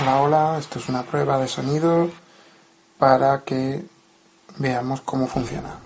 Hola, hola, esto es una prueba de sonido para que veamos cómo funciona.